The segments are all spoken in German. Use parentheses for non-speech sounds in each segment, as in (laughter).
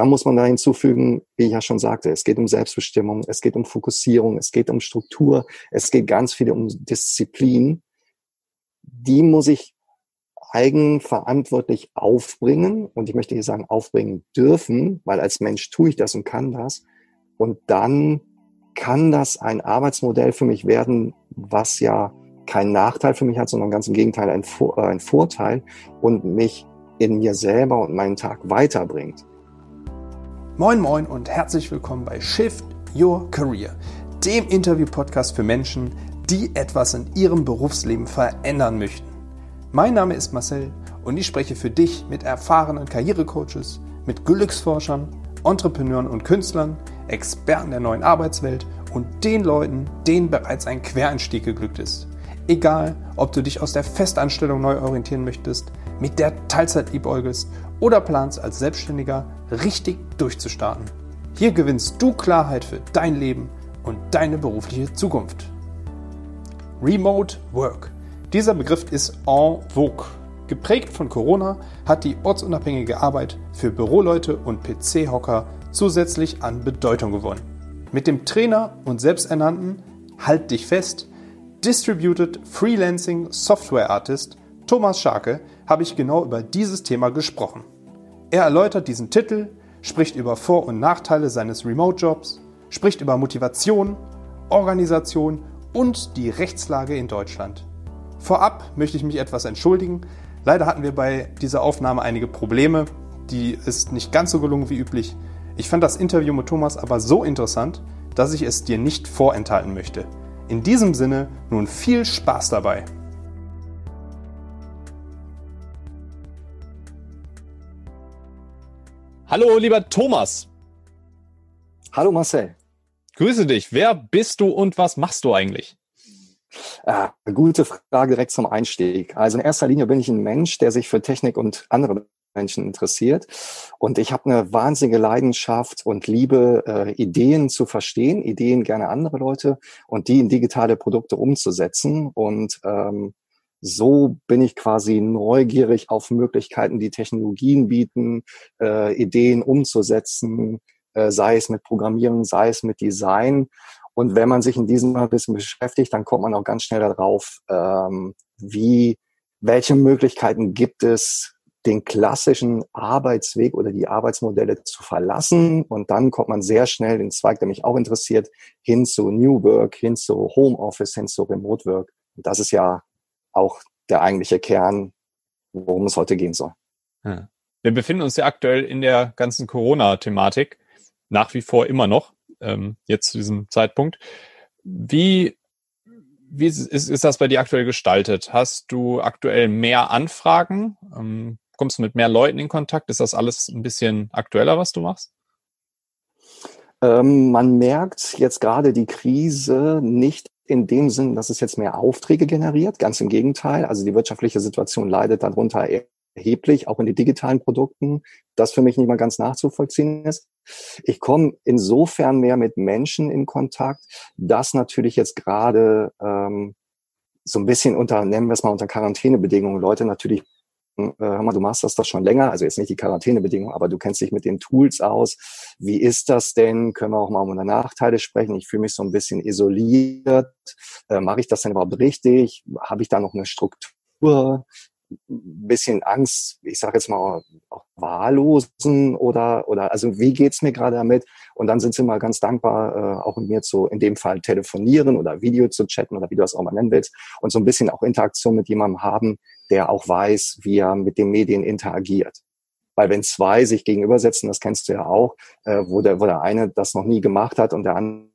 da muss man da hinzufügen, wie ich ja schon sagte, es geht um Selbstbestimmung, es geht um Fokussierung, es geht um Struktur, es geht ganz viel um Disziplin. Die muss ich eigenverantwortlich aufbringen und ich möchte hier sagen aufbringen dürfen, weil als Mensch tue ich das und kann das. Und dann kann das ein Arbeitsmodell für mich werden, was ja keinen Nachteil für mich hat, sondern ganz im Gegenteil ein, äh, ein Vorteil und mich in mir selber und meinen Tag weiterbringt. Moin moin und herzlich willkommen bei Shift Your Career, dem Interview-Podcast für Menschen, die etwas in ihrem Berufsleben verändern möchten. Mein Name ist Marcel und ich spreche für dich mit erfahrenen Karrierecoaches, mit Glücksforschern, Entrepreneuren und Künstlern, Experten der neuen Arbeitswelt und den Leuten, denen bereits ein Quereinstieg geglückt ist. Egal, ob du dich aus der Festanstellung neu orientieren möchtest, mit der Teilzeit liebäugelst oder planst als Selbstständiger richtig durchzustarten. Hier gewinnst du Klarheit für dein Leben und deine berufliche Zukunft. Remote Work. Dieser Begriff ist en vogue. Geprägt von Corona hat die ortsunabhängige Arbeit für Büroleute und PC-Hocker zusätzlich an Bedeutung gewonnen. Mit dem Trainer und selbsternannten Halt dich fest Distributed Freelancing Software Artist Thomas Scharke habe ich genau über dieses Thema gesprochen. Er erläutert diesen Titel, spricht über Vor- und Nachteile seines Remote-Jobs, spricht über Motivation, Organisation und die Rechtslage in Deutschland. Vorab möchte ich mich etwas entschuldigen. Leider hatten wir bei dieser Aufnahme einige Probleme. Die ist nicht ganz so gelungen wie üblich. Ich fand das Interview mit Thomas aber so interessant, dass ich es dir nicht vorenthalten möchte. In diesem Sinne nun viel Spaß dabei. Hallo, lieber Thomas. Hallo, Marcel. Grüße dich. Wer bist du und was machst du eigentlich? Ah, gute Frage direkt zum Einstieg. Also in erster Linie bin ich ein Mensch, der sich für Technik und andere Menschen interessiert. Und ich habe eine wahnsinnige Leidenschaft und Liebe, äh, Ideen zu verstehen, Ideen gerne andere Leute und die in digitale Produkte umzusetzen. Und ähm, so bin ich quasi neugierig auf Möglichkeiten, die Technologien bieten, äh, Ideen umzusetzen, äh, sei es mit Programmieren, sei es mit Design. Und wenn man sich in diesem ein bisschen beschäftigt, dann kommt man auch ganz schnell darauf, ähm, wie, welche Möglichkeiten gibt es, den klassischen Arbeitsweg oder die Arbeitsmodelle zu verlassen. Und dann kommt man sehr schnell den Zweig, der mich auch interessiert, hin zu New Work, hin zu Homeoffice, hin zu Remote Work. Und das ist ja auch der eigentliche Kern, worum es heute gehen soll. Ja. Wir befinden uns ja aktuell in der ganzen Corona-Thematik, nach wie vor immer noch, ähm, jetzt zu diesem Zeitpunkt. Wie wie ist, ist das bei dir aktuell gestaltet? Hast du aktuell mehr Anfragen? Ähm, kommst du mit mehr Leuten in Kontakt? Ist das alles ein bisschen aktueller, was du machst? Ähm, man merkt jetzt gerade die Krise nicht in dem Sinn, dass es jetzt mehr Aufträge generiert. Ganz im Gegenteil. Also die wirtschaftliche Situation leidet darunter erheblich, auch in den digitalen Produkten, das für mich nicht mal ganz nachzuvollziehen ist. Ich komme insofern mehr mit Menschen in Kontakt, dass natürlich jetzt gerade ähm, so ein bisschen unter, nennen wir es mal unter Quarantänebedingungen, Leute natürlich äh, hör mal, du machst das doch schon länger, also jetzt nicht die Quarantänebedingungen, aber du kennst dich mit den Tools aus. Wie ist das denn? Können wir auch mal über Nachteile sprechen? Ich fühle mich so ein bisschen isoliert. Äh, Mache ich das denn überhaupt richtig? Habe ich da noch eine Struktur? Ein bisschen Angst, ich sage jetzt mal auch wahllosen oder oder also wie geht's mir gerade damit? Und dann sind sie mal ganz dankbar, äh, auch mit mir zu in dem Fall telefonieren oder Video zu chatten oder wie du das auch mal nennen willst und so ein bisschen auch Interaktion mit jemandem haben, der auch weiß, wie er mit den Medien interagiert. Weil wenn zwei sich gegenübersetzen, das kennst du ja auch, äh, wo, der, wo der eine das noch nie gemacht hat und der andere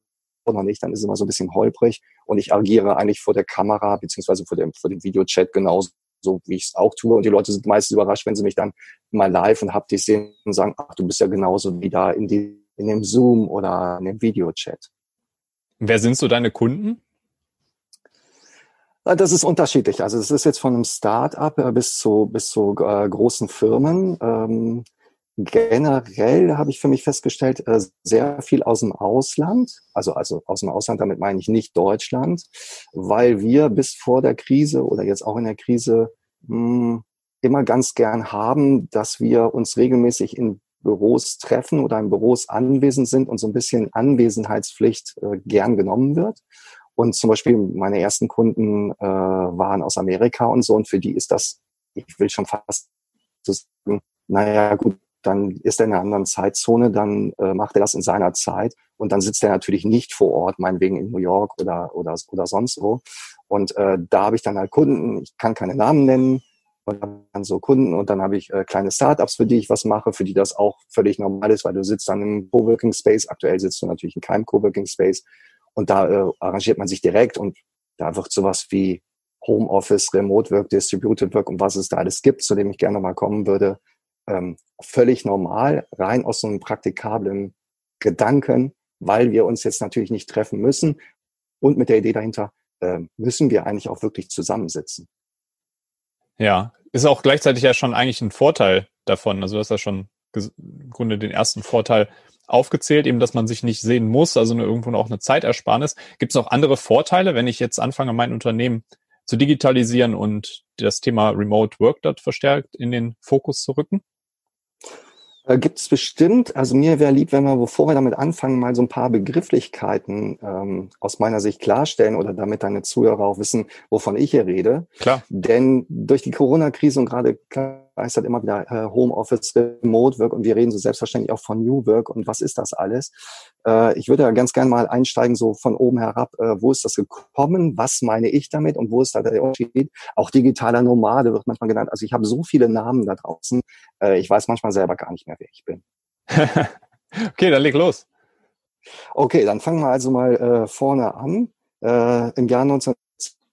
noch nicht, dann ist es immer so ein bisschen holprig. Und ich agiere eigentlich vor der Kamera beziehungsweise vor dem, vor dem Videochat genauso so wie ich es auch tue. Und die Leute sind meistens überrascht, wenn sie mich dann mal live und haptisch sehen und sagen, ach, du bist ja genauso wie da in, die, in dem Zoom oder in dem Videochat. Wer sind so deine Kunden? Äh, das ist unterschiedlich. Also es ist jetzt von einem Start-up äh, bis zu, bis zu äh, großen Firmen. Ähm, generell habe ich für mich festgestellt, äh, sehr viel aus dem Ausland, also, also aus dem Ausland, damit meine ich nicht Deutschland, weil wir bis vor der Krise oder jetzt auch in der Krise mh, hm, immer ganz gern haben, dass wir uns regelmäßig in Büros treffen oder in Büros anwesend sind und so ein bisschen Anwesenheitspflicht äh, gern genommen wird. Und zum Beispiel meine ersten Kunden äh, waren aus Amerika und so und für die ist das, ich will schon fast so sagen, naja gut, dann ist er in einer anderen Zeitzone, dann äh, macht er das in seiner Zeit und dann sitzt er natürlich nicht vor Ort, meinetwegen in New York oder, oder, oder sonst wo. Und äh, da habe ich dann halt Kunden, ich kann keine Namen nennen, und dann so Kunden und dann habe ich äh, kleine Startups, für die ich was mache, für die das auch völlig normal ist, weil du sitzt dann im Coworking Space. Aktuell sitzt du natürlich in keinem Coworking Space und da äh, arrangiert man sich direkt und da wird sowas wie Homeoffice, Remote Work, Distributed Work und was es da alles gibt, zu dem ich gerne mal kommen würde, ähm, völlig normal, rein aus so einem praktikablen Gedanken, weil wir uns jetzt natürlich nicht treffen müssen und mit der Idee dahinter, äh, müssen wir eigentlich auch wirklich zusammensitzen. Ja, ist auch gleichzeitig ja schon eigentlich ein Vorteil davon. Also du hast ja schon im Grunde den ersten Vorteil aufgezählt, eben, dass man sich nicht sehen muss, also irgendwo auch eine Zeitersparnis. Gibt es noch andere Vorteile, wenn ich jetzt anfange, mein Unternehmen zu digitalisieren und das Thema Remote Work dort verstärkt in den Fokus zu rücken? Äh, Gibt es bestimmt, also mir wäre lieb, wenn wir, bevor wir damit anfangen, mal so ein paar Begrifflichkeiten ähm, aus meiner Sicht klarstellen oder damit deine Zuhörer auch wissen, wovon ich hier rede. Klar. Denn durch die Corona-Krise und gerade geistert immer wieder äh, Homeoffice, Remote Work und wir reden so selbstverständlich auch von New Work und was ist das alles? Äh, ich würde ja ganz gerne mal einsteigen, so von oben herab, äh, wo ist das gekommen? Was meine ich damit und wo ist da der Unterschied? Auch digitaler Nomade wird manchmal genannt. Also ich habe so viele Namen da draußen, äh, ich weiß manchmal selber gar nicht mehr, wer ich bin. (laughs) okay, dann leg los. Okay, dann fangen wir also mal äh, vorne an. Äh, Im Jahr 19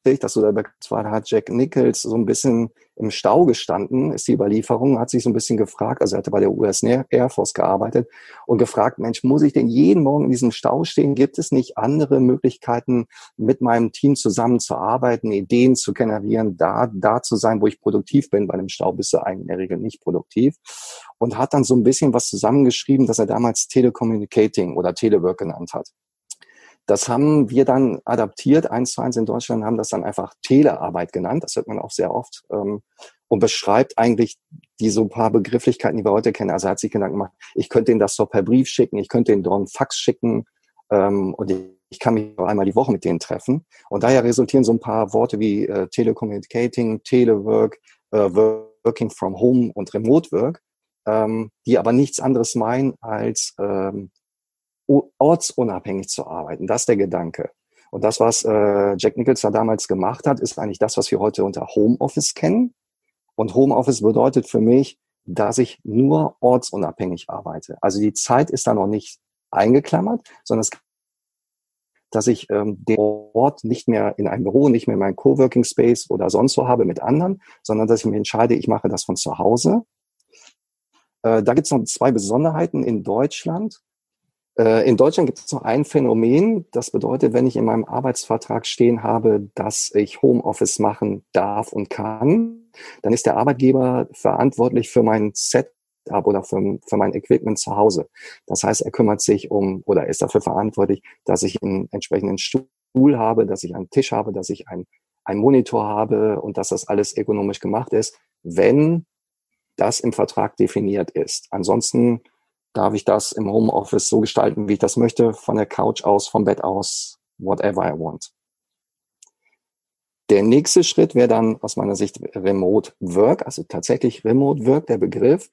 dass du da zwar hat Jack Nichols so ein bisschen im Stau gestanden, ist die Überlieferung, hat sich so ein bisschen gefragt, also er hatte bei der US Air Force gearbeitet und gefragt, Mensch, muss ich denn jeden Morgen in diesem Stau stehen? Gibt es nicht andere Möglichkeiten, mit meinem Team zusammenzuarbeiten, Ideen zu generieren, da, da zu sein, wo ich produktiv bin? Bei dem Stau bist du eigentlich in der Regel nicht produktiv. Und hat dann so ein bisschen was zusammengeschrieben, dass er damals Telecommunicating oder Telework genannt hat. Das haben wir dann adaptiert, eins zu eins in Deutschland, haben das dann einfach Telearbeit genannt. Das hört man auch sehr oft ähm, und beschreibt eigentlich die so ein paar Begrifflichkeiten, die wir heute kennen. Also er hat sich Gedanken gemacht, ich könnte ihn das doch per Brief schicken, ich könnte ihn doch einen Fax schicken ähm, und ich, ich kann mich auch einmal die Woche mit denen treffen. Und daher resultieren so ein paar Worte wie äh, Telecommunicating, Telework, äh, Working from Home und Remote Work, ähm, die aber nichts anderes meinen als ähm, ortsunabhängig zu arbeiten. Das ist der Gedanke. Und das, was äh, Jack Nicholson damals gemacht hat, ist eigentlich das, was wir heute unter Homeoffice kennen. Und Homeoffice bedeutet für mich, dass ich nur ortsunabhängig arbeite. Also die Zeit ist da noch nicht eingeklammert, sondern es dass ich ähm, den Ort nicht mehr in einem Büro, nicht mehr in meinem Coworking Space oder sonst wo habe mit anderen, sondern dass ich mir entscheide, ich mache das von zu Hause. Äh, da gibt es noch zwei Besonderheiten in Deutschland. Äh, in Deutschland gibt es noch ein Phänomen, das bedeutet, wenn ich in meinem Arbeitsvertrag stehen habe, dass ich Homeoffice machen darf und kann, dann ist der Arbeitgeber verantwortlich für mein Setup oder für, für mein Equipment zu Hause. Das heißt, er kümmert sich um oder ist dafür verantwortlich, dass ich einen entsprechenden Stuhl habe, dass ich einen Tisch habe, dass ich einen, einen Monitor habe und dass das alles ökonomisch gemacht ist, wenn das im Vertrag definiert ist. Ansonsten darf ich das im Homeoffice so gestalten, wie ich das möchte, von der Couch aus, vom Bett aus, whatever I want. Der nächste Schritt wäre dann aus meiner Sicht Remote Work, also tatsächlich Remote Work, der Begriff.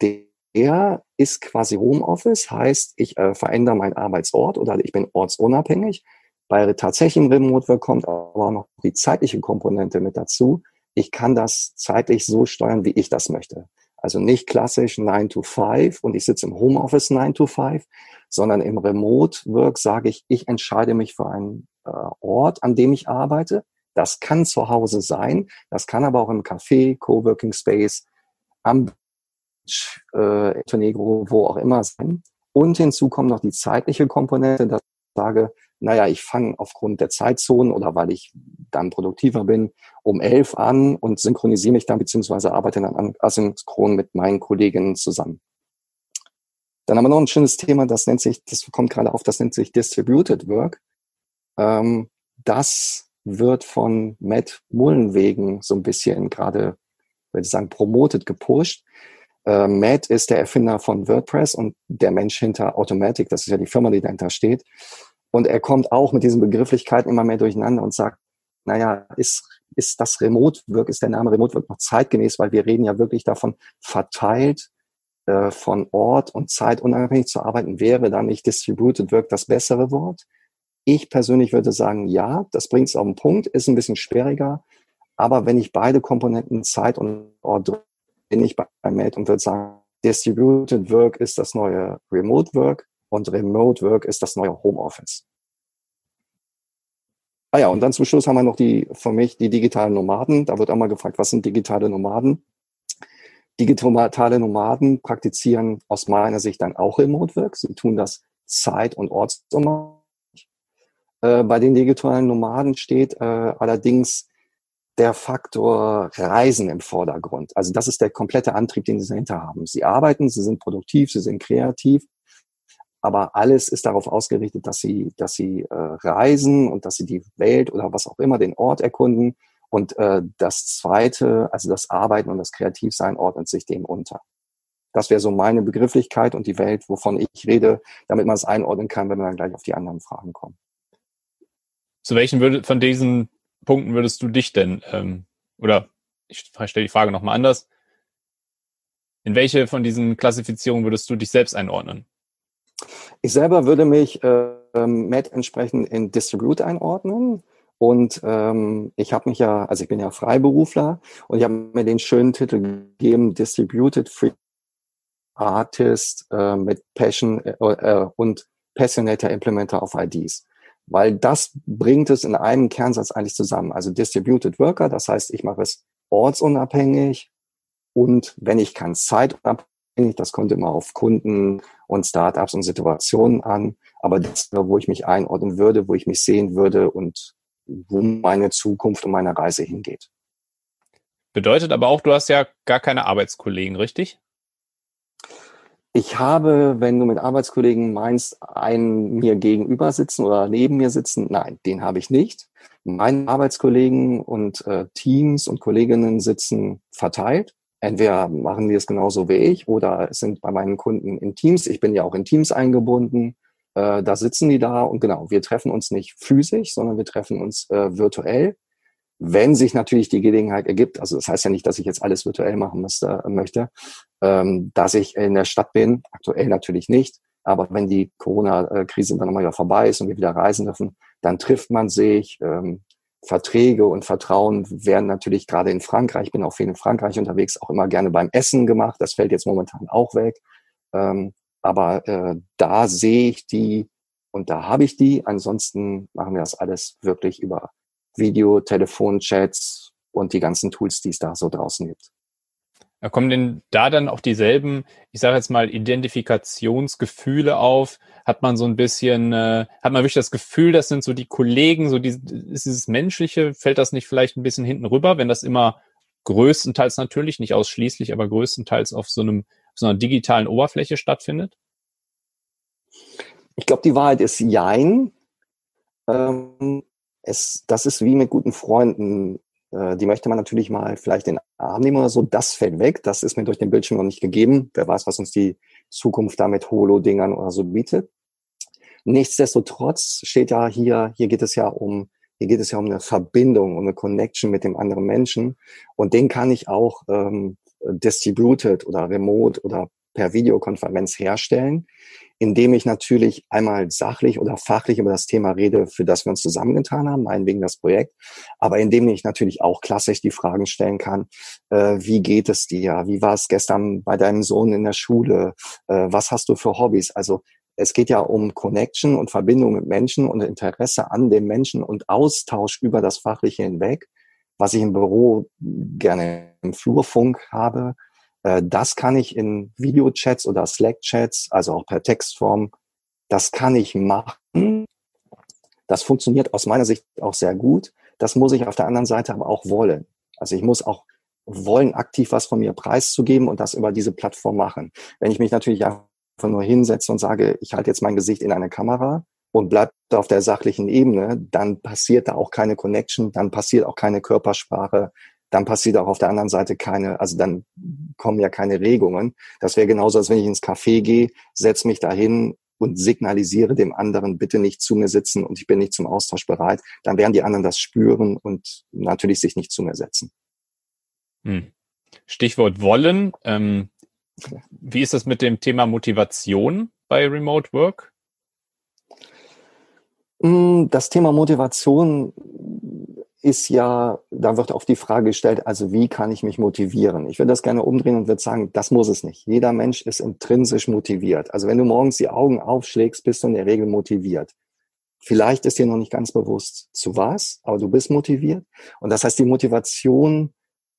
Der ist quasi Homeoffice, heißt, ich äh, verändere meinen Arbeitsort oder ich bin ortsunabhängig. Bei tatsächlichem Remote Work kommt aber noch die zeitliche Komponente mit dazu. Ich kann das zeitlich so steuern, wie ich das möchte. Also nicht klassisch 9 to 5 und ich sitze im Homeoffice 9 to 5, sondern im Remote Work sage ich, ich entscheide mich für einen äh, Ort, an dem ich arbeite. Das kann zu Hause sein, das kann aber auch im Café, Coworking Space, am äh, Negro, wo auch immer sein. Und hinzu kommt noch die zeitliche Komponente, dass ich sage, naja, ich fange aufgrund der Zeitzonen oder weil ich dann produktiver bin, um elf an und synchronisiere mich dann beziehungsweise arbeite dann asynchron mit meinen Kolleginnen zusammen. Dann haben wir noch ein schönes Thema, das nennt sich, das kommt gerade auf, das nennt sich Distributed Work. Ähm, das wird von Matt Mullenwegen so ein bisschen gerade, würde ich sagen, promoted, gepusht. Äh, Matt ist der Erfinder von WordPress und der Mensch hinter Automatic, das ist ja die Firma, die dahinter steht. Und er kommt auch mit diesen Begrifflichkeiten immer mehr durcheinander und sagt, naja, ist, ist das Remote Work, ist der Name Remote Work noch zeitgemäß, weil wir reden ja wirklich davon, verteilt äh, von Ort und Zeit unabhängig zu arbeiten, wäre dann nicht Distributed Work das bessere Wort? Ich persönlich würde sagen, ja, das bringt es auf den Punkt, ist ein bisschen schwieriger, aber wenn ich beide Komponenten Zeit und Ort bin ich bei Mate und würde sagen, Distributed Work ist das neue Remote Work und Remote Work ist das neue Homeoffice. Ah ja, und dann zum Schluss haben wir noch die, für mich, die digitalen Nomaden. Da wird auch mal gefragt, was sind digitale Nomaden? Digitale Nomaden praktizieren aus meiner Sicht dann auch Remote Work. Sie tun das zeit- und ortsunabhängig. Äh, bei den digitalen Nomaden steht äh, allerdings der Faktor Reisen im Vordergrund. Also das ist der komplette Antrieb, den sie dahinter haben. Sie arbeiten, sie sind produktiv, sie sind kreativ, aber alles ist darauf ausgerichtet, dass sie, dass sie äh, reisen und dass sie die Welt oder was auch immer, den Ort erkunden. Und äh, das Zweite, also das Arbeiten und das Kreativsein, ordnet sich dem unter. Das wäre so meine Begrifflichkeit und die Welt, wovon ich rede, damit man es einordnen kann, wenn wir dann gleich auf die anderen Fragen kommen. Zu welchen würde, von diesen Punkten würdest du dich denn, ähm, oder ich stelle die Frage nochmal anders, in welche von diesen Klassifizierungen würdest du dich selbst einordnen? Ich selber würde mich äh, Matt entsprechend in Distribute einordnen. Und ähm, ich habe mich ja, also ich bin ja Freiberufler und ich habe mir den schönen Titel gegeben, Distributed Free Artist äh, mit Passion äh, äh, und Passionator Implementer of IDs weil das bringt es in einem Kernsatz eigentlich zusammen. Also Distributed Worker, das heißt, ich mache es ortsunabhängig und wenn ich kann, zeitunabhängig, das kommt immer auf Kunden und Startups und Situationen an, aber das, wo ich mich einordnen würde, wo ich mich sehen würde und wo meine Zukunft und meine Reise hingeht. Bedeutet aber auch, du hast ja gar keine Arbeitskollegen, richtig? Ich habe, wenn du mit Arbeitskollegen meinst, einen mir gegenüber sitzen oder neben mir sitzen, nein, den habe ich nicht. Meine Arbeitskollegen und äh, Teams und Kolleginnen sitzen verteilt. Entweder machen die es genauso wie ich oder sind bei meinen Kunden in Teams. Ich bin ja auch in Teams eingebunden. Äh, da sitzen die da und genau, wir treffen uns nicht physisch, sondern wir treffen uns äh, virtuell wenn sich natürlich die Gelegenheit ergibt, also das heißt ja nicht, dass ich jetzt alles virtuell machen müsste, äh, möchte, ähm, dass ich in der Stadt bin, aktuell natürlich nicht, aber wenn die Corona-Krise dann nochmal wieder vorbei ist und wir wieder reisen dürfen, dann trifft man sich, ähm, Verträge und Vertrauen werden natürlich gerade in Frankreich, ich bin auch viel in Frankreich unterwegs, auch immer gerne beim Essen gemacht, das fällt jetzt momentan auch weg, ähm, aber äh, da sehe ich die und da habe ich die, ansonsten machen wir das alles wirklich über Video, Telefonchats und die ganzen Tools, die es da so draußen gibt. Da kommen denn da dann auch dieselben, ich sage jetzt mal, Identifikationsgefühle auf? Hat man so ein bisschen, äh, hat man wirklich das Gefühl, das sind so die Kollegen, so die, ist dieses Menschliche, fällt das nicht vielleicht ein bisschen hinten rüber, wenn das immer größtenteils natürlich, nicht ausschließlich, aber größtenteils auf so einem, so einer digitalen Oberfläche stattfindet? Ich glaube, die Wahrheit ist Jein. Ähm, es, das ist wie mit guten Freunden. Äh, die möchte man natürlich mal vielleicht in den Arm nehmen oder so. Das fällt weg. Das ist mir durch den Bildschirm noch nicht gegeben. Wer weiß, was uns die Zukunft da mit Holo-Dingern oder so bietet. Nichtsdestotrotz steht ja hier, hier geht es ja um, hier geht es ja um eine Verbindung, um eine Connection mit dem anderen Menschen. Und den kann ich auch ähm, distributed oder remote oder per Videokonferenz herstellen indem ich natürlich einmal sachlich oder fachlich über das Thema rede, für das wir uns zusammengetan haben, meinetwegen das Projekt, aber indem ich natürlich auch klassisch die Fragen stellen kann, äh, wie geht es dir? Wie war es gestern bei deinem Sohn in der Schule? Äh, was hast du für Hobbys? Also es geht ja um Connection und Verbindung mit Menschen und Interesse an dem Menschen und Austausch über das Fachliche hinweg, was ich im Büro gerne im Flurfunk habe, das kann ich in Videochats oder Slack-Chats, also auch per Textform, das kann ich machen. Das funktioniert aus meiner Sicht auch sehr gut. Das muss ich auf der anderen Seite aber auch wollen. Also ich muss auch wollen, aktiv was von mir preiszugeben und das über diese Plattform machen. Wenn ich mich natürlich einfach nur hinsetze und sage, ich halte jetzt mein Gesicht in eine Kamera und bleibe auf der sachlichen Ebene, dann passiert da auch keine Connection, dann passiert auch keine Körpersprache, dann passiert auch auf der anderen Seite keine, also dann kommen ja keine Regungen. Das wäre genauso, als wenn ich ins Café gehe, setze mich dahin und signalisiere dem anderen, bitte nicht zu mir sitzen und ich bin nicht zum Austausch bereit. Dann werden die anderen das spüren und natürlich sich nicht zu mir setzen. Hm. Stichwort wollen. Ähm, wie ist das mit dem Thema Motivation bei Remote Work? Hm, das Thema Motivation ist ja, da wird oft die Frage gestellt, also wie kann ich mich motivieren? Ich würde das gerne umdrehen und würde sagen, das muss es nicht. Jeder Mensch ist intrinsisch motiviert. Also wenn du morgens die Augen aufschlägst, bist du in der Regel motiviert. Vielleicht ist dir noch nicht ganz bewusst, zu was, aber du bist motiviert. Und das heißt, die Motivation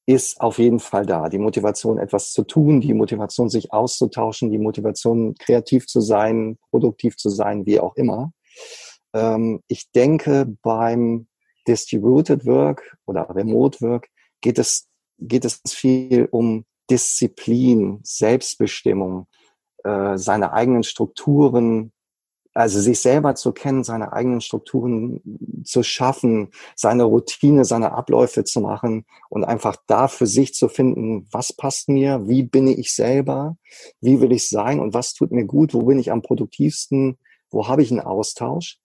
ist auf jeden Fall da. Die Motivation, etwas zu tun, die Motivation, sich auszutauschen, die Motivation, kreativ zu sein, produktiv zu sein, wie auch immer. Ähm, ich denke, beim Distributed Work oder Remote Work geht es, geht es viel um Disziplin, Selbstbestimmung, äh, seine eigenen Strukturen, also sich selber zu kennen, seine eigenen Strukturen zu schaffen, seine Routine, seine Abläufe zu machen und einfach da für sich zu finden, was passt mir, wie bin ich selber, wie will ich sein und was tut mir gut, wo bin ich am produktivsten, wo habe ich einen Austausch.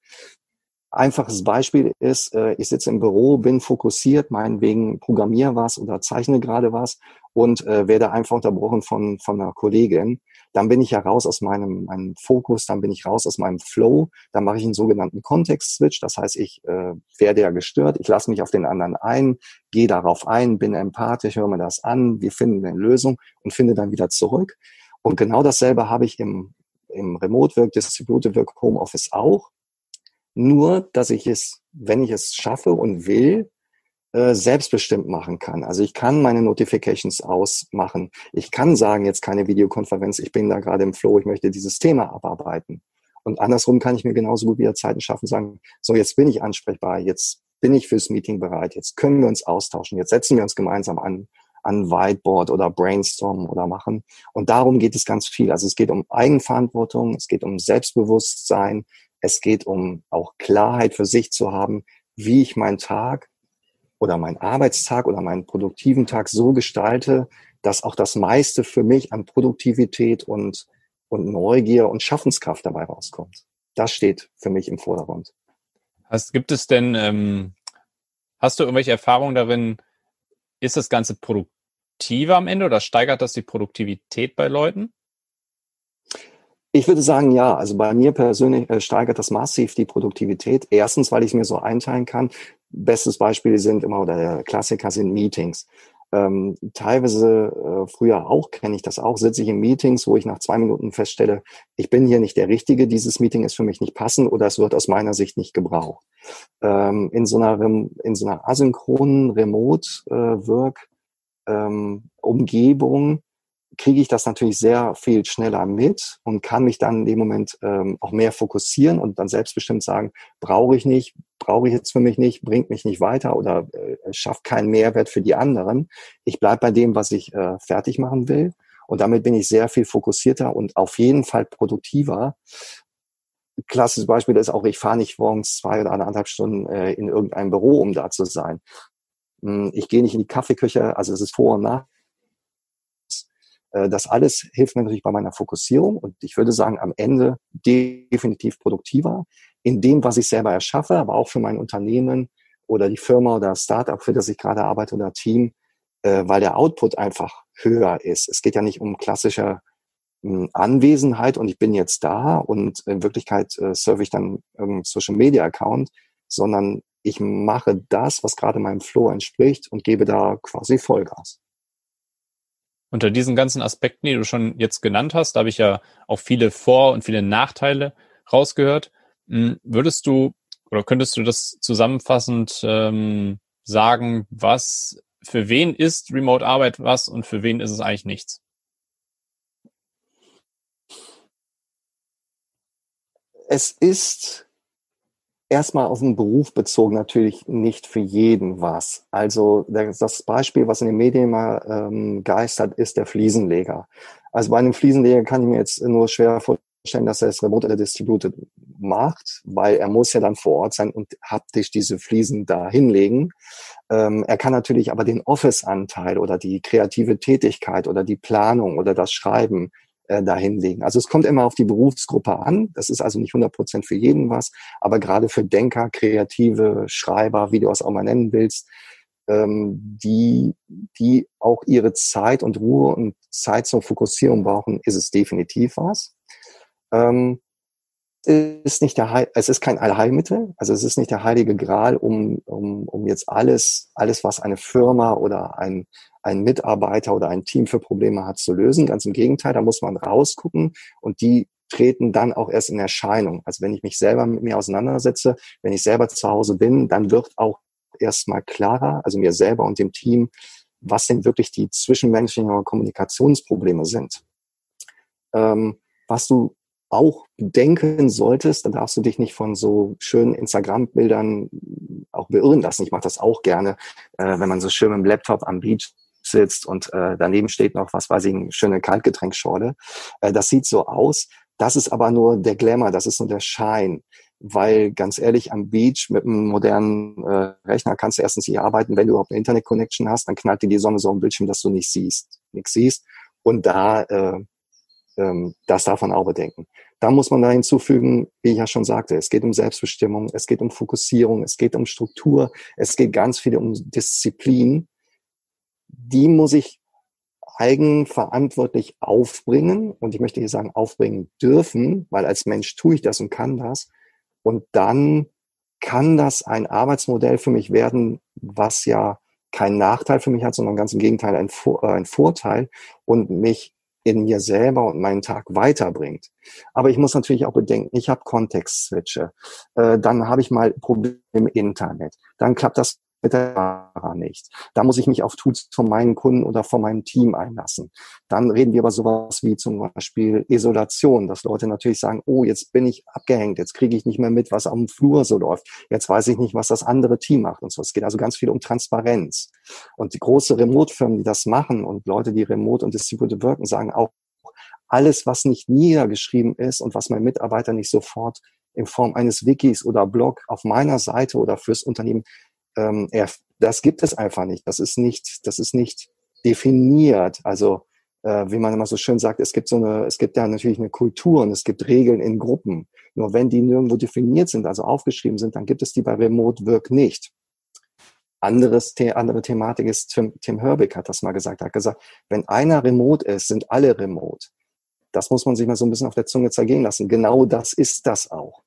Einfaches Beispiel ist, äh, ich sitze im Büro, bin fokussiert, meinetwegen programmiere was oder zeichne gerade was und äh, werde einfach unterbrochen von, von einer Kollegin. Dann bin ich ja raus aus meinem, meinem Fokus, dann bin ich raus aus meinem Flow, dann mache ich einen sogenannten Kontext-Switch. Das heißt, ich äh, werde ja gestört, ich lasse mich auf den anderen ein, gehe darauf ein, bin empathisch, höre mir das an, wir finden eine Lösung und finde dann wieder zurück. Und genau dasselbe habe ich im, im Remote Work, Distributed Work, Home Office auch. Nur, dass ich es, wenn ich es schaffe und will, äh, selbstbestimmt machen kann. Also ich kann meine Notifications ausmachen. Ich kann sagen, jetzt keine Videokonferenz, ich bin da gerade im Flow, ich möchte dieses Thema abarbeiten. Und andersrum kann ich mir genauso gut wieder Zeiten schaffen, sagen, so jetzt bin ich ansprechbar, jetzt bin ich fürs Meeting bereit, jetzt können wir uns austauschen, jetzt setzen wir uns gemeinsam an, an Whiteboard oder Brainstorm oder machen. Und darum geht es ganz viel. Also es geht um Eigenverantwortung, es geht um Selbstbewusstsein, es geht um auch Klarheit für sich zu haben, wie ich meinen Tag oder meinen Arbeitstag oder meinen produktiven Tag so gestalte, dass auch das meiste für mich an Produktivität und, und Neugier und Schaffenskraft dabei rauskommt. Das steht für mich im Vordergrund. Hast, gibt es denn, ähm, hast du irgendwelche Erfahrungen darin, ist das Ganze produktiver am Ende oder steigert das die Produktivität bei Leuten? Ich würde sagen, ja. Also bei mir persönlich äh, steigert das massiv die Produktivität. Erstens, weil ich mir so einteilen kann. Bestes Beispiel sind immer, oder der Klassiker sind Meetings. Ähm, teilweise, äh, früher auch, kenne ich das auch, sitze ich in Meetings, wo ich nach zwei Minuten feststelle, ich bin hier nicht der Richtige, dieses Meeting ist für mich nicht passend oder es wird aus meiner Sicht nicht gebraucht. Ähm, in, so einer, in so einer asynchronen Remote-Work-Umgebung äh, ähm, kriege ich das natürlich sehr viel schneller mit und kann mich dann in dem Moment ähm, auch mehr fokussieren und dann selbstbestimmt sagen, brauche ich nicht, brauche ich jetzt für mich nicht, bringt mich nicht weiter oder äh, schafft keinen Mehrwert für die anderen. Ich bleibe bei dem, was ich äh, fertig machen will. Und damit bin ich sehr viel fokussierter und auf jeden Fall produktiver. Klassisches Beispiel ist auch, ich fahre nicht morgens zwei oder anderthalb Stunden äh, in irgendein Büro, um da zu sein. Hm, ich gehe nicht in die Kaffeeküche, also es ist vor und nach das alles hilft mir natürlich bei meiner Fokussierung und ich würde sagen, am Ende definitiv produktiver in dem, was ich selber erschaffe, aber auch für mein Unternehmen oder die Firma oder Startup, für das ich gerade arbeite oder Team, äh, weil der Output einfach höher ist. Es geht ja nicht um klassische hm, Anwesenheit und ich bin jetzt da und in Wirklichkeit äh, surfe ich dann irgendeinen Social Media Account, sondern ich mache das, was gerade meinem Flow entspricht und gebe da quasi Vollgas. Unter diesen ganzen Aspekten, die du schon jetzt genannt hast, da habe ich ja auch viele Vor- und viele Nachteile rausgehört. Hm, würdest du oder könntest du das zusammenfassend ähm, sagen, was für wen ist Remote Arbeit was und für wen ist es eigentlich nichts? Es ist erstmal auf den Beruf bezogen natürlich nicht für jeden was. Also das Beispiel, was in den Medien mal ähm, geistert, ist der Fliesenleger. Also bei einem Fliesenleger kann ich mir jetzt nur schwer vorstellen, dass er es remote oder distributed macht, weil er muss ja dann vor Ort sein und haptisch diese Fliesen da hinlegen. Ähm, er kann natürlich aber den Office-Anteil oder die kreative Tätigkeit oder die Planung oder das Schreiben äh, dahinlegen. Also es kommt immer auf die Berufsgruppe an. Das ist also nicht 100 Prozent für jeden was, aber gerade für Denker, Kreative, Schreiber, wie du es auch mal nennen willst, ähm, die, die auch ihre Zeit und Ruhe und Zeit zur Fokussierung brauchen, ist es definitiv was. Ähm, ist nicht der Heil, es ist kein Allheilmittel, also es ist nicht der heilige Gral, um, um, um jetzt alles, alles, was eine Firma oder ein, ein Mitarbeiter oder ein Team für Probleme hat, zu lösen. Ganz im Gegenteil, da muss man rausgucken und die treten dann auch erst in Erscheinung. Also wenn ich mich selber mit mir auseinandersetze, wenn ich selber zu Hause bin, dann wird auch erstmal klarer, also mir selber und dem Team, was denn wirklich die zwischenmenschlichen Kommunikationsprobleme sind. Ähm, was du auch denken solltest, dann darfst du dich nicht von so schönen Instagram-Bildern auch beirren lassen. Ich mache das auch gerne, äh, wenn man so schön mit dem Laptop am Beach sitzt und äh, daneben steht noch, was weiß ich, eine schöne Kaltgetränkschorle. Äh, das sieht so aus. Das ist aber nur der Glamour, das ist nur der Schein. Weil ganz ehrlich, am Beach mit einem modernen äh, Rechner kannst du erstens nicht arbeiten, wenn du überhaupt eine Internet-Connection hast, dann knallt dir die Sonne so am Bildschirm, dass du nicht siehst, nichts siehst. Und da äh, ähm, das darf man auch bedenken. Da muss man da hinzufügen, wie ich ja schon sagte, es geht um Selbstbestimmung, es geht um Fokussierung, es geht um Struktur, es geht ganz viel um Disziplin. Die muss ich eigenverantwortlich aufbringen und ich möchte hier sagen aufbringen dürfen, weil als Mensch tue ich das und kann das. Und dann kann das ein Arbeitsmodell für mich werden, was ja keinen Nachteil für mich hat, sondern ganz im Gegenteil ein, äh, ein Vorteil und mich in mir selber und meinen Tag weiterbringt. Aber ich muss natürlich auch bedenken, ich habe Kontextswitche, äh, dann habe ich mal Probleme im Internet, dann klappt das mit der nicht. Da muss ich mich auf Tools von meinen Kunden oder von meinem Team einlassen. Dann reden wir über sowas wie zum Beispiel Isolation, dass Leute natürlich sagen, oh, jetzt bin ich abgehängt, jetzt kriege ich nicht mehr mit, was am Flur so läuft. Jetzt weiß ich nicht, was das andere Team macht und so. Es geht also ganz viel um Transparenz. Und die große Remote-Firmen, die das machen und Leute, die remote und distributed wirken, sagen auch, alles, was nicht niedergeschrieben ist und was mein Mitarbeiter nicht sofort in Form eines Wikis oder Blog auf meiner Seite oder fürs Unternehmen ähm, das gibt es einfach nicht. Das ist nicht, das ist nicht definiert. Also äh, wie man immer so schön sagt, es gibt so eine, es gibt ja natürlich eine Kultur und es gibt Regeln in Gruppen. Nur wenn die nirgendwo definiert sind, also aufgeschrieben sind, dann gibt es die bei Remote Work nicht. Anderes, andere Thematik ist, Tim, Tim Herbig hat das mal gesagt, er hat gesagt, wenn einer remote ist, sind alle remote. Das muss man sich mal so ein bisschen auf der Zunge zergehen lassen. Genau das ist das auch.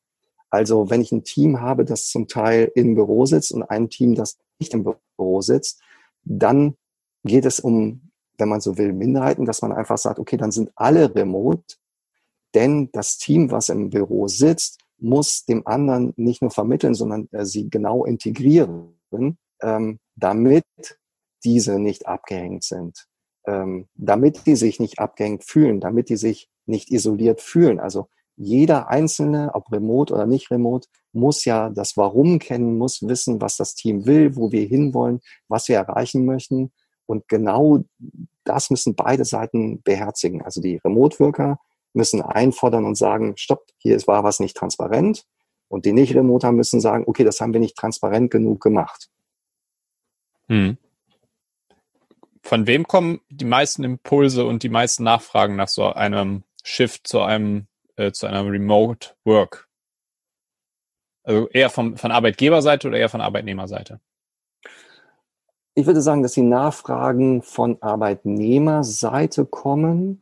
Also wenn ich ein Team habe, das zum Teil im Büro sitzt und ein Team, das nicht im Büro sitzt, dann geht es um, wenn man so will, Minderheiten, dass man einfach sagt, okay, dann sind alle remote, denn das Team, was im Büro sitzt, muss dem anderen nicht nur vermitteln, sondern äh, sie genau integrieren, ähm, damit diese nicht abgehängt sind, ähm, damit die sich nicht abgehängt fühlen, damit die sich nicht isoliert fühlen. Also jeder Einzelne, ob remote oder nicht remote, muss ja das Warum kennen, muss wissen, was das Team will, wo wir hinwollen, was wir erreichen möchten. Und genau das müssen beide Seiten beherzigen. Also die Remote-Worker müssen einfordern und sagen, stopp, hier war was nicht transparent. Und die Nicht-Remoter müssen sagen, okay, das haben wir nicht transparent genug gemacht. Hm. Von wem kommen die meisten Impulse und die meisten Nachfragen nach so einem Shift zu einem äh, zu einer Remote Work? Also eher vom, von Arbeitgeberseite oder eher von Arbeitnehmerseite? Ich würde sagen, dass die Nachfragen von Arbeitnehmerseite kommen.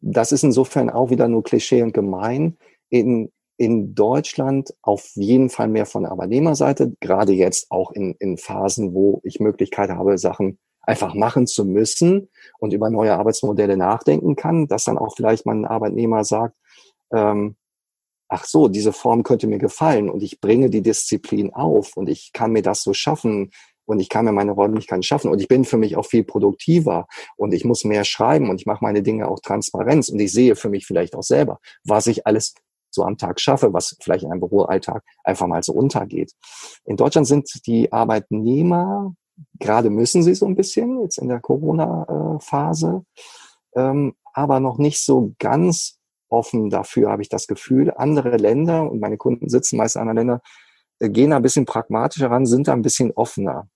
Das ist insofern auch wieder nur Klischee und gemein. In, in Deutschland auf jeden Fall mehr von Arbeitnehmerseite, gerade jetzt auch in, in Phasen, wo ich Möglichkeit habe, Sachen einfach machen zu müssen und über neue Arbeitsmodelle nachdenken kann, dass dann auch vielleicht mein Arbeitnehmer sagt, ähm, ach so, diese Form könnte mir gefallen und ich bringe die Disziplin auf und ich kann mir das so schaffen und ich kann mir meine Räumlichkeiten schaffen und ich bin für mich auch viel produktiver und ich muss mehr schreiben und ich mache meine Dinge auch Transparenz und ich sehe für mich vielleicht auch selber, was ich alles so am Tag schaffe, was vielleicht in einem Büroalltag einfach mal so untergeht. In Deutschland sind die Arbeitnehmer, gerade müssen sie so ein bisschen jetzt in der Corona-Phase, ähm, aber noch nicht so ganz offen dafür, habe ich das Gefühl. Andere Länder, und meine Kunden sitzen meist in anderen Ländern, äh, gehen da ein bisschen pragmatischer ran, sind da ein bisschen offener.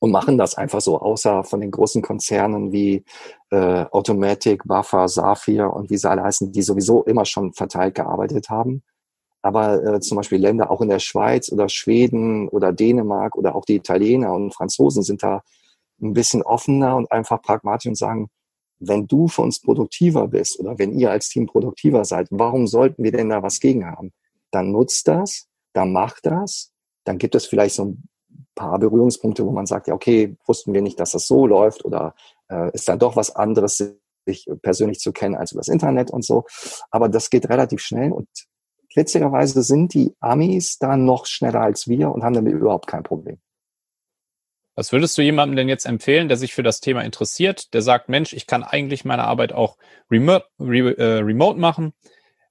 und machen das einfach so, außer von den großen Konzernen wie äh, Automatic, Buffer, Saphir und wie sie alle heißen, die sowieso immer schon verteilt gearbeitet haben. Aber äh, zum Beispiel Länder auch in der Schweiz oder Schweden oder Dänemark oder auch die Italiener und Franzosen sind da ein bisschen offener und einfach pragmatisch und sagen, wenn du für uns produktiver bist oder wenn ihr als Team produktiver seid, warum sollten wir denn da was gegen haben? Dann nutzt das, dann macht das, dann gibt es vielleicht so ein paar Berührungspunkte, wo man sagt, ja, okay, wussten wir nicht, dass das so läuft oder äh, ist da doch was anderes, sich persönlich zu kennen als über das Internet und so. Aber das geht relativ schnell und witzigerweise sind die Amis da noch schneller als wir und haben damit überhaupt kein Problem. Was würdest du jemandem denn jetzt empfehlen, der sich für das Thema interessiert, der sagt, Mensch, ich kann eigentlich meine Arbeit auch remote, re, äh, remote machen.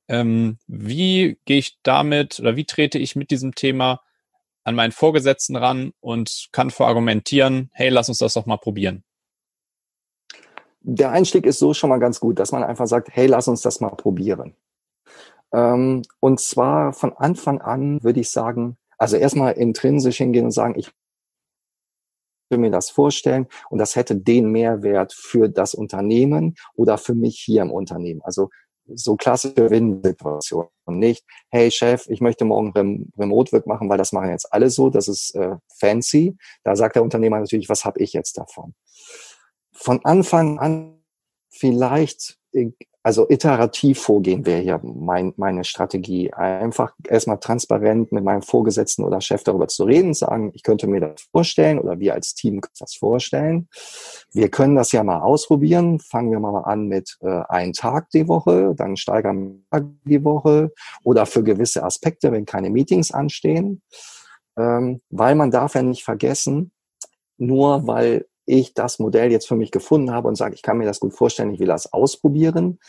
Ähm, wie gehe ich damit oder wie trete ich mit diesem Thema an meinen Vorgesetzten ran und kann verargumentieren, hey, lass uns das doch mal probieren? Der Einstieg ist so schon mal ganz gut, dass man einfach sagt, hey, lass uns das mal probieren. Ähm, und zwar von Anfang an würde ich sagen, also erstmal intrinsisch hingehen und sagen, ich mir das vorstellen und das hätte den Mehrwert für das Unternehmen oder für mich hier im Unternehmen. Also so klassische Win-Situation nicht, hey Chef, ich möchte morgen Rem Remote-Work machen, weil das machen jetzt alle so, das ist äh, fancy. Da sagt der Unternehmer natürlich, was habe ich jetzt davon? Von Anfang an vielleicht also iterativ vorgehen wäre hier mein, meine Strategie. Einfach erstmal transparent mit meinem Vorgesetzten oder Chef darüber zu reden, sagen, ich könnte mir das vorstellen oder wir als Team können das vorstellen. Wir können das ja mal ausprobieren. Fangen wir mal an mit äh, einem Tag die Woche, dann steigern wir die Woche oder für gewisse Aspekte, wenn keine Meetings anstehen. Ähm, weil man darf ja nicht vergessen, nur weil ich das Modell jetzt für mich gefunden habe und sage, ich kann mir das gut vorstellen, ich will das ausprobieren,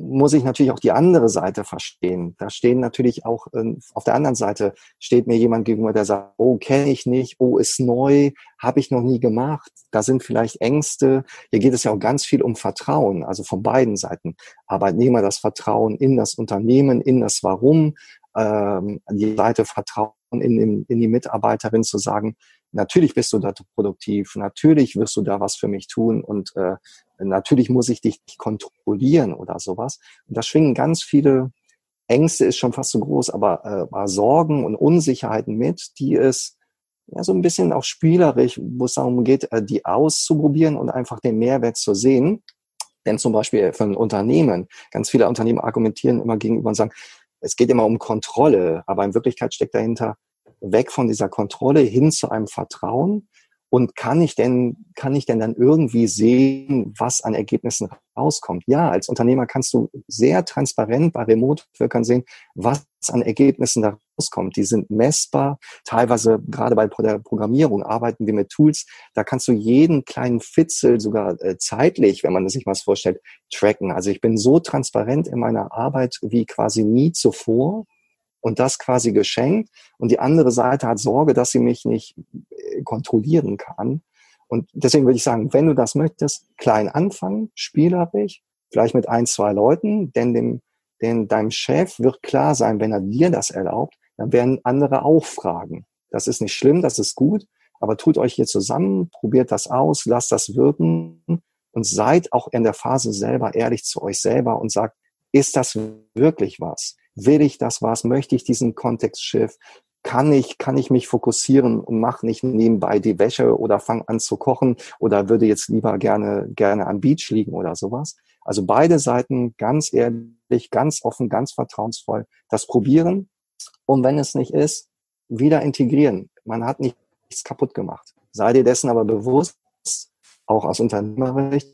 muss ich natürlich auch die andere Seite verstehen. Da stehen natürlich auch, äh, auf der anderen Seite steht mir jemand gegenüber, der sagt, oh, kenne ich nicht, oh, ist neu, habe ich noch nie gemacht. Da sind vielleicht Ängste. Hier geht es ja auch ganz viel um Vertrauen, also von beiden Seiten. Arbeitnehmer das Vertrauen in das Unternehmen, in das Warum, ähm, die Seite Vertrauen in, in, in die Mitarbeiterin zu sagen, natürlich bist du da produktiv, natürlich wirst du da was für mich tun und äh, natürlich muss ich dich kontrollieren oder sowas. Und da schwingen ganz viele Ängste, ist schon fast so groß, aber äh, Sorgen und Unsicherheiten mit, die es ja so ein bisschen auch spielerisch, wo es darum geht, äh, die auszuprobieren und einfach den Mehrwert zu sehen. Denn zum Beispiel für ein Unternehmen, ganz viele Unternehmen argumentieren immer gegenüber und sagen, es geht immer um Kontrolle, aber in Wirklichkeit steckt dahinter, weg von dieser Kontrolle hin zu einem Vertrauen. Und kann ich denn, kann ich denn dann irgendwie sehen, was an Ergebnissen rauskommt? Ja, als Unternehmer kannst du sehr transparent bei Remote-Workern sehen, was an Ergebnissen da rauskommt. Die sind messbar. Teilweise, gerade bei der Programmierung, arbeiten wir mit Tools. Da kannst du jeden kleinen Fitzel sogar äh, zeitlich, wenn man sich mal vorstellt, tracken. Also ich bin so transparent in meiner Arbeit wie quasi nie zuvor und das quasi geschenkt. Und die andere Seite hat Sorge, dass sie mich nicht äh, kontrollieren kann. Und deswegen würde ich sagen, wenn du das möchtest, klein anfangen, spielerisch, vielleicht mit ein, zwei Leuten, denn dem, denn deinem Chef wird klar sein, wenn er dir das erlaubt, dann werden andere auch fragen. Das ist nicht schlimm, das ist gut, aber tut euch hier zusammen, probiert das aus, lasst das wirken und seid auch in der Phase selber ehrlich zu euch selber und sagt, ist das wirklich was? Will ich das was? Möchte ich diesen Kontextschiff? Kann ich, kann ich mich fokussieren und mache nicht nebenbei die Wäsche oder fange an zu kochen oder würde jetzt lieber gerne, gerne am Beach liegen oder sowas? Also beide Seiten ganz ehrlich, ganz offen, ganz vertrauensvoll das probieren. Und wenn es nicht ist, wieder integrieren. Man hat nichts kaputt gemacht. Sei dir dessen aber bewusst, auch aus Unternehmerrecht.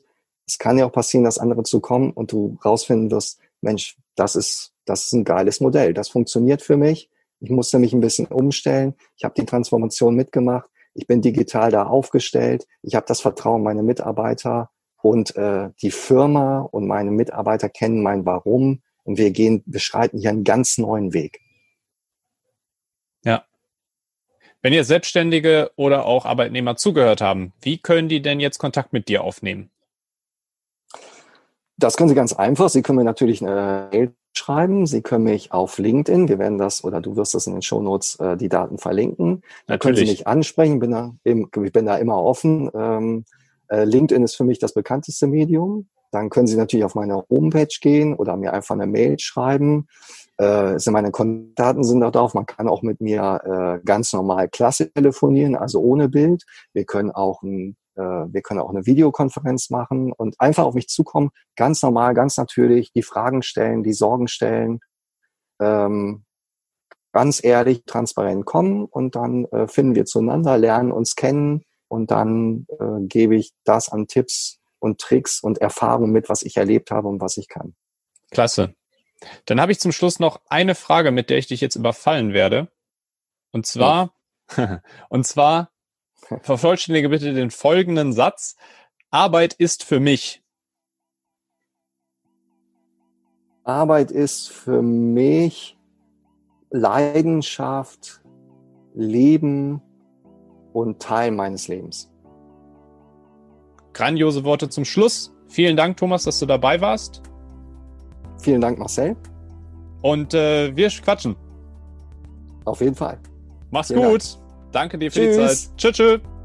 Es kann ja auch passieren, dass andere zu kommen und du rausfinden wirst, Mensch, das ist, das ist ein geiles Modell. Das funktioniert für mich. Ich musste mich ein bisschen umstellen. Ich habe die Transformation mitgemacht. Ich bin digital da aufgestellt. Ich habe das Vertrauen meiner Mitarbeiter und äh, die Firma und meine Mitarbeiter kennen mein Warum und wir gehen, beschreiten hier einen ganz neuen Weg. Ja. Wenn ihr Selbstständige oder auch Arbeitnehmer zugehört haben, wie können die denn jetzt Kontakt mit dir aufnehmen? Das können Sie ganz einfach. Sie können mir natürlich eine Mail schreiben. Sie können mich auf LinkedIn, wir werden das oder du wirst das in den Shownotes äh, die Daten verlinken. Da können Sie mich ansprechen, bin da, ich bin da immer offen. Ähm, äh, LinkedIn ist für mich das bekannteste Medium. Dann können Sie natürlich auf meine Homepage gehen oder mir einfach eine Mail schreiben. Äh, sind meine Kontaktdaten sind da drauf. Man kann auch mit mir äh, ganz normal Klasse telefonieren, also ohne Bild. Wir können auch ein wir können auch eine Videokonferenz machen und einfach auf mich zukommen, ganz normal, ganz natürlich, die Fragen stellen, die Sorgen stellen, ähm, ganz ehrlich, transparent kommen und dann äh, finden wir zueinander, lernen uns kennen und dann äh, gebe ich das an Tipps und Tricks und Erfahrungen mit, was ich erlebt habe und was ich kann. Klasse. Dann habe ich zum Schluss noch eine Frage, mit der ich dich jetzt überfallen werde. Und zwar, ja. (laughs) und zwar, (laughs) Vervollständige bitte den folgenden Satz. Arbeit ist für mich. Arbeit ist für mich Leidenschaft, Leben und Teil meines Lebens. Grandiose Worte zum Schluss. Vielen Dank, Thomas, dass du dabei warst. Vielen Dank, Marcel. Und äh, wir quatschen. Auf jeden Fall. Mach's Vielen gut. Dank. Danke dir für Tschüss. die Zeit. Tschüss. tschüss.